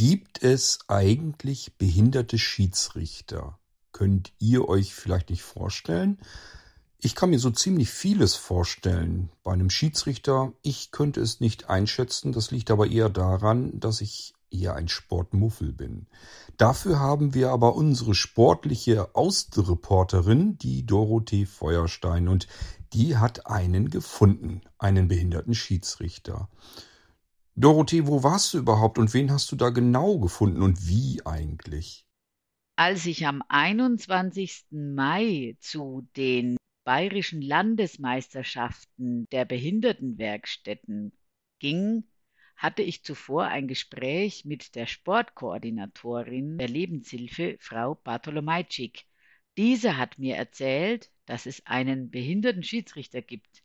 Gibt es eigentlich behinderte Schiedsrichter? Könnt ihr euch vielleicht nicht vorstellen? Ich kann mir so ziemlich vieles vorstellen bei einem Schiedsrichter. Ich könnte es nicht einschätzen. Das liegt aber eher daran, dass ich eher ein Sportmuffel bin. Dafür haben wir aber unsere sportliche Außenreporterin, die Dorothee Feuerstein, und die hat einen gefunden, einen behinderten Schiedsrichter. Dorothee, wo warst du überhaupt und wen hast du da genau gefunden und wie eigentlich? Als ich am 21. Mai zu den bayerischen Landesmeisterschaften der Behindertenwerkstätten ging, hatte ich zuvor ein Gespräch mit der Sportkoordinatorin der Lebenshilfe, Frau Bartolomajczyk. Diese hat mir erzählt, dass es einen behinderten Schiedsrichter gibt.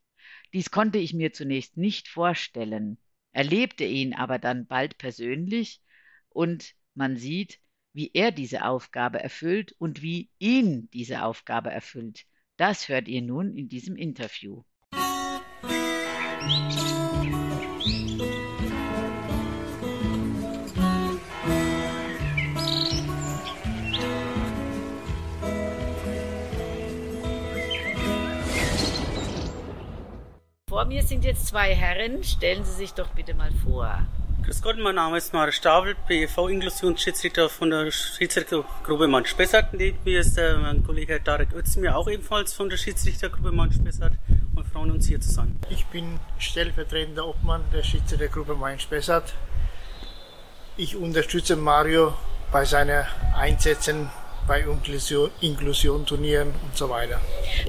Dies konnte ich mir zunächst nicht vorstellen, erlebte ihn aber dann bald persönlich und man sieht, wie er diese Aufgabe erfüllt und wie ihn diese Aufgabe erfüllt. Das hört ihr nun in diesem Interview. Vor mir sind jetzt zwei Herren. Stellen Sie sich doch bitte mal vor. Grüß Gott, mein Name ist Mare Stavel, BEV Inklusionsschiedsrichter von der Schiedsrichtergruppe Mann Spessart. Neben mir ist der, mein Kollege Tarek Özdemir, auch ebenfalls von der Schiedsrichtergruppe Mann Spessart. Und freuen uns hier zu sein. Ich bin stellvertretender Obmann der Schiedsrichtergruppe Main Spessart. Ich unterstütze Mario bei seinen Einsätzen bei Inklusion, Inklusion Turnieren und so weiter.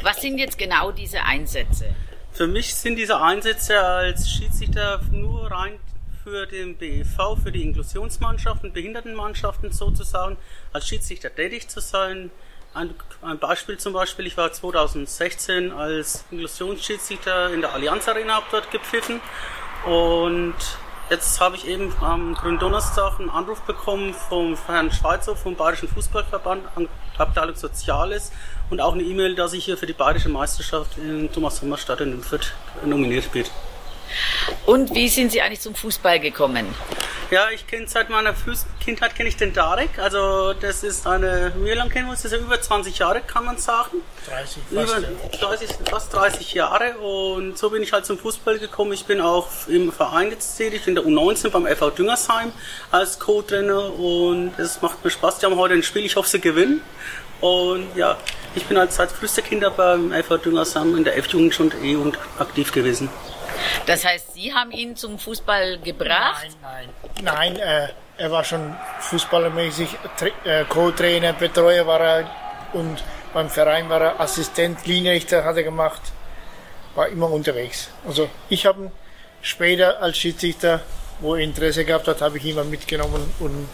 Was sind jetzt genau diese Einsätze? Für mich sind diese Einsätze als Schiedsrichter nur rein für den BEV, für die Inklusionsmannschaften, Behindertenmannschaften sozusagen, als Schiedsrichter tätig zu sein. Ein, ein, Beispiel zum Beispiel, ich war 2016 als Inklusionsschiedsrichter in der Allianz Arena, habe dort gepfiffen und Jetzt habe ich eben am Gründonnerstag einen Anruf bekommen vom Herrn Schweizer vom Bayerischen Fußballverband, Abteilung Soziales und auch eine E-Mail, dass ich hier für die Bayerische Meisterschaft in Thomas Sommerstadt in Fürth nominiert bin. Und wie sind Sie eigentlich zum Fußball gekommen? Ja, ich kenne seit meiner Kindheit kenne ich den Darek. Also das ist eine, wie lange kennen wir uns? Das ist ja über 20 Jahre, kann man sagen. 30, fast, über 30, fast 30 Jahre. Und so bin ich halt zum Fußball gekommen. Ich bin auch im Verein jetzt tätig, in der U19 beim FV Düngersheim als Co-Trainer. Und es macht mir Spaß. Die haben heute ein Spiel. Ich hoffe, sie gewinnen. Und ja, ich bin halt seit frühester Kinder beim FV Düngersheim in der F-Jugend schon eh und aktiv gewesen. Das heißt, Sie haben ihn zum Fußball gebracht? Nein, nein. Nein, äh, er war schon fußballermäßig äh, Co-Trainer, Betreuer war er und beim Verein war er Assistent, Linienrichter hat er gemacht, war immer unterwegs. Also ich habe ihn später als Schiedsrichter, wo er Interesse gehabt hat, habe ich ihn mal mitgenommen und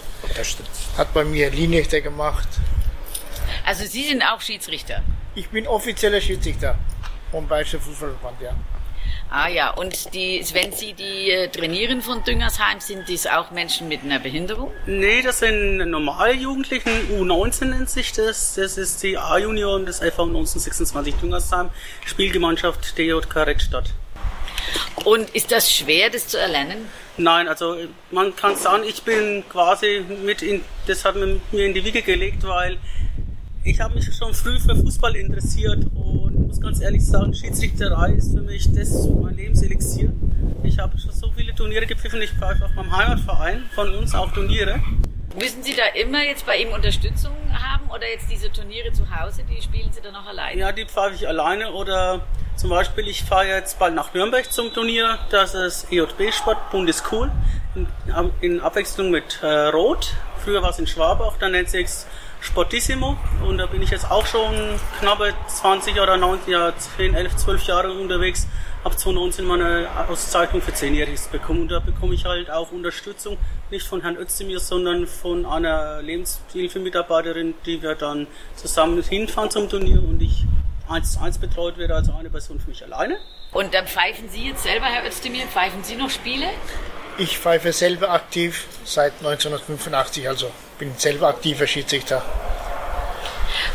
hat bei mir Linienrichter gemacht. Also Sie sind auch Schiedsrichter? Ich bin offizieller Schiedsrichter vom Bayerischen Fußballverband, ja. Ah ja, und die, wenn Sie die äh, trainieren von Düngersheim, sind dies auch Menschen mit einer Behinderung? Nee, das sind Normaljugendlichen, U19 nennt sich das. Das ist die A-Junioren des FV 1926 Düngersheim, Spielgemeinschaft DJK Reckstadt. Und ist das schwer, das zu erlernen? Nein, also man kann sagen, ich bin quasi mit in, das hat mir in die Wiege gelegt, weil ich habe mich schon früh für Fußball interessiert und muss ganz ehrlich sagen, Schiedsrichterei ist für mich das mein Lebenselixier. Ich habe schon so viele Turniere gepfiffen, ich pfeife auch beim Heimatverein von uns auch Turniere. Müssen Sie da immer jetzt bei ihm Unterstützung haben oder jetzt diese Turniere zu Hause, die spielen Sie dann noch alleine? Ja, die pfeife ich alleine oder zum Beispiel, ich fahre jetzt bald nach Nürnberg zum Turnier, das ist EJB Sport Bundescool in, in Abwechslung mit äh, Rot. Früher war es in Schwabach, dann nennt sich Sportissimo und da bin ich jetzt auch schon knappe 20 oder 19, ja, 10, 11, 12 Jahre unterwegs. Habe 2019 meine Auszeichnung für 10-Jähriges bekommen und da bekomme ich halt auch Unterstützung, nicht von Herrn Özdemir, sondern von einer Lebenshilfemitarbeiterin, die wir dann zusammen hinfahren zum Turnier und ich eins zu eins betreut werde, also eine Person für mich alleine. Und dann pfeifen Sie jetzt selber, Herr Özdemir, pfeifen Sie noch Spiele? Ich pfeife selber aktiv seit 1985, also bin selber aktiver Schiedsrichter.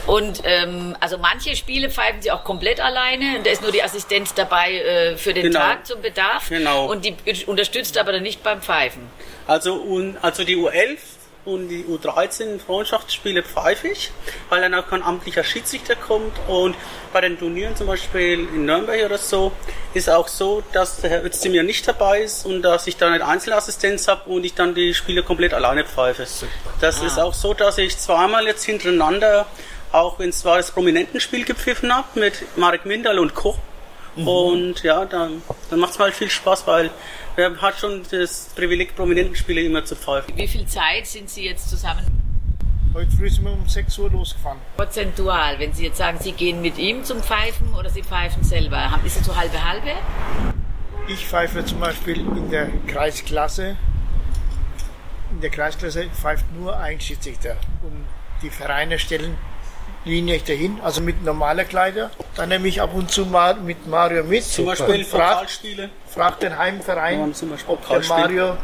Und ähm, also manche Spiele pfeifen sie auch komplett alleine. Da ist nur die Assistenz dabei äh, für den Genau. Tag zum Bedarf. Genau. Und die unterstützt aber dann nicht beim Pfeifen. Also, also die U11 und die U13 Freundschaftsspiele pfeife ich, weil dann auch kein amtlicher Schiedsrichter kommt. Und bei den Turnieren zum Beispiel in Nürnberg oder so ist auch so, dass der Herr Özdemir nicht dabei ist und dass ich dann eine Einzelassistenz habe und ich dann die Spiele komplett alleine pfeife. Das ist auch so, dass ich zweimal jetzt hintereinander, auch wenn es zwar das Prominentenspiel gepfiffen habe mit Marek Mindal und Co. Und ja, dann, dann macht es mal viel Spaß, weil man hat schon das Privileg, Prominentenspiele immer zu pfeifen. Wie viel Zeit sind Sie jetzt zusammen Heute früh sind wir um 6 Uhr losgefahren. prozentual? Wenn Sie jetzt sagen, Sie gehen mit ihm zum Pfeifen oder Sie pfeifen selber, haben- ist es so halbe halbe? Ich pfeife zum Beispiel in der Kreisklasse. In der Kreisklasse pfeift nur ein Schiedsrichter. Und die Vereine stellen Linienrichter hin, also mit normaler Kleider. Dann nehme ich ab und zu mal mit Mario mit. Zum Beispiel frag, frag den Heimverein, zum Beispiel ob der. Mario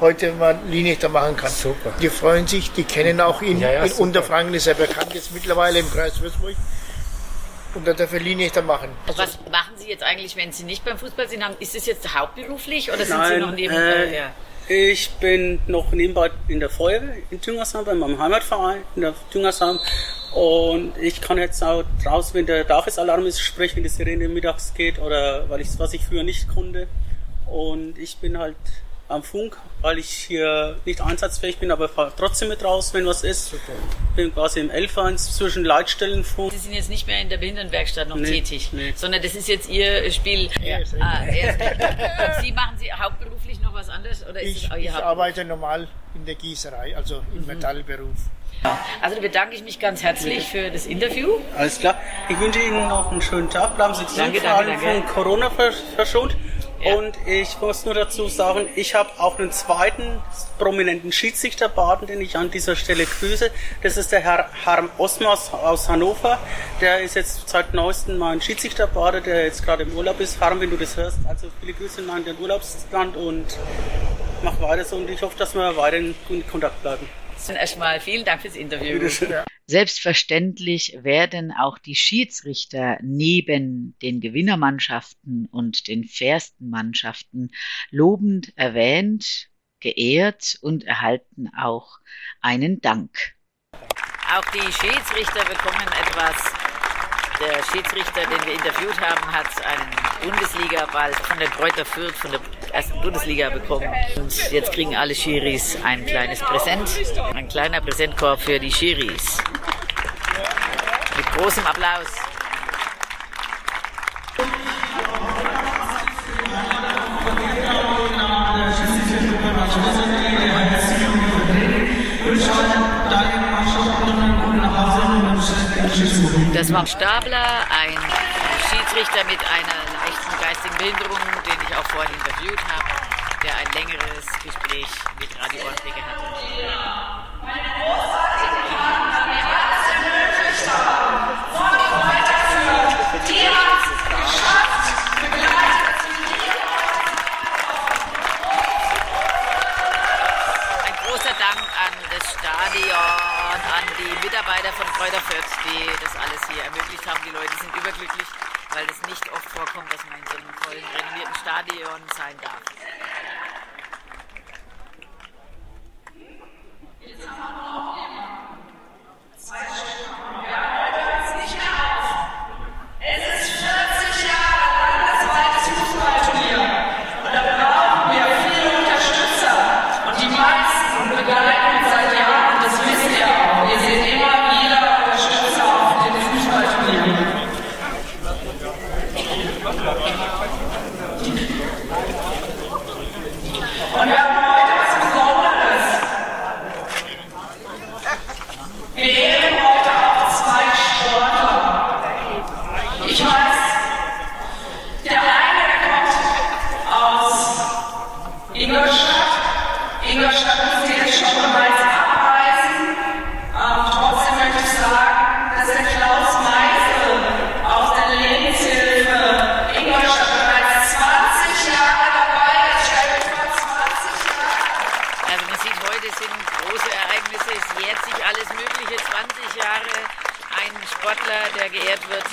heute mal Linienrichter machen kann. Super. Die freuen sich, die kennen auch ihn. Ja, ja, in. Unterfranken ist er bekannt jetzt mittlerweile im Kreis Würzburg. Und da darf er Linienrichter machen. Also Was machen Sie jetzt eigentlich, wenn Sie nicht beim Fußball sind? Ist es jetzt hauptberuflich oder sind Sie Nein, noch neben... äh, ja. Ich bin noch nebenbei in der Feuerwehr in Tüngersheim, bei meinem Heimatverein in der Tüngersheim. Und ich kann jetzt auch draußen, wenn der Dachesalarm ist, sprich, wenn die Sirene mittags geht oder weil ich, was ich früher nicht konnte. Und ich bin halt am Funk, weil ich hier nicht einsatzfähig bin, aber fahr trotzdem mit raus, wenn was ist. Bin quasi im L1 zwischen Leitstellenfunk. Sie sind jetzt nicht mehr in der Behindertenwerkstatt noch Nee, tätig, nee. sondern das ist jetzt Ihr Spiel. Er ist ah, Sie machen Sie hauptberuflich noch was anderes oder ist ich, es auch Ihr ich arbeite normal in der Gießerei, also im Metallberuf. Also da bedanke ich mich ganz herzlich für das Interview. Alles klar. Ich wünsche Ihnen noch einen schönen Tag. Bleiben Sie gesund, Danke, vor allem danke. von Corona ver- verschont. Ja. Und ich muss nur dazu sagen, ich habe auch einen zweiten prominenten Schiedsrichterbaden, den ich an dieser Stelle grüße. Das ist der Herr Harm Osmas aus Hannover. Der ist jetzt seit neuestem mein Schiedsrichterbade, der jetzt gerade im Urlaub ist. Harm, wenn du das hörst, also viele Grüße in dein Urlaubsland und mach weiter so. Und ich hoffe, dass wir weiter in Kontakt bleiben. Erstmal vielen Dank fürs Interview. Bitteschön. Selbstverständlich werden auch die Schiedsrichter neben den Gewinnermannschaften und den fairsten Mannschaften lobend erwähnt, geehrt und erhalten auch einen Dank. Auch die Schiedsrichter bekommen etwas. Der Schiedsrichter, den wir interviewt haben, hat einen Bundesliga-Ball von der Kräuter Fürth, von der ersten Bundesliga bekommen. Und jetzt kriegen alle Schiris ein kleines Präsent, ein kleiner Präsentkorb für die Schiris. Mit großem Applaus. Das war Stabler, ein Schiedsrichter mit einer geistigen Behinderung, den ich auch vorhin interviewt habe, der ein längeres Gespräch mit Radio Ohrträger hatte. Stadion sein darf. Alles Mögliche, 20 Jahre ein Sportler, der geehrt wird.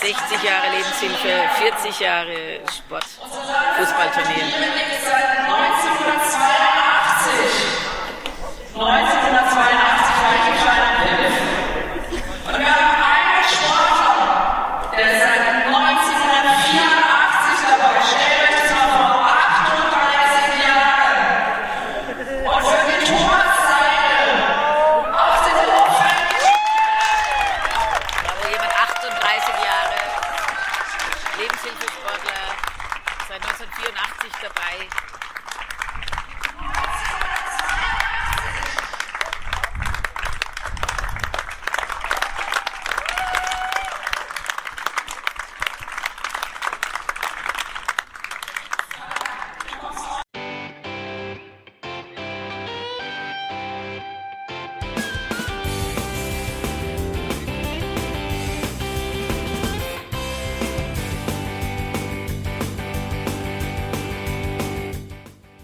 60 Jahre Lebenshilfe, 40 Jahre Sport, Fußballturnier. 1982. 1982 war ich in. Und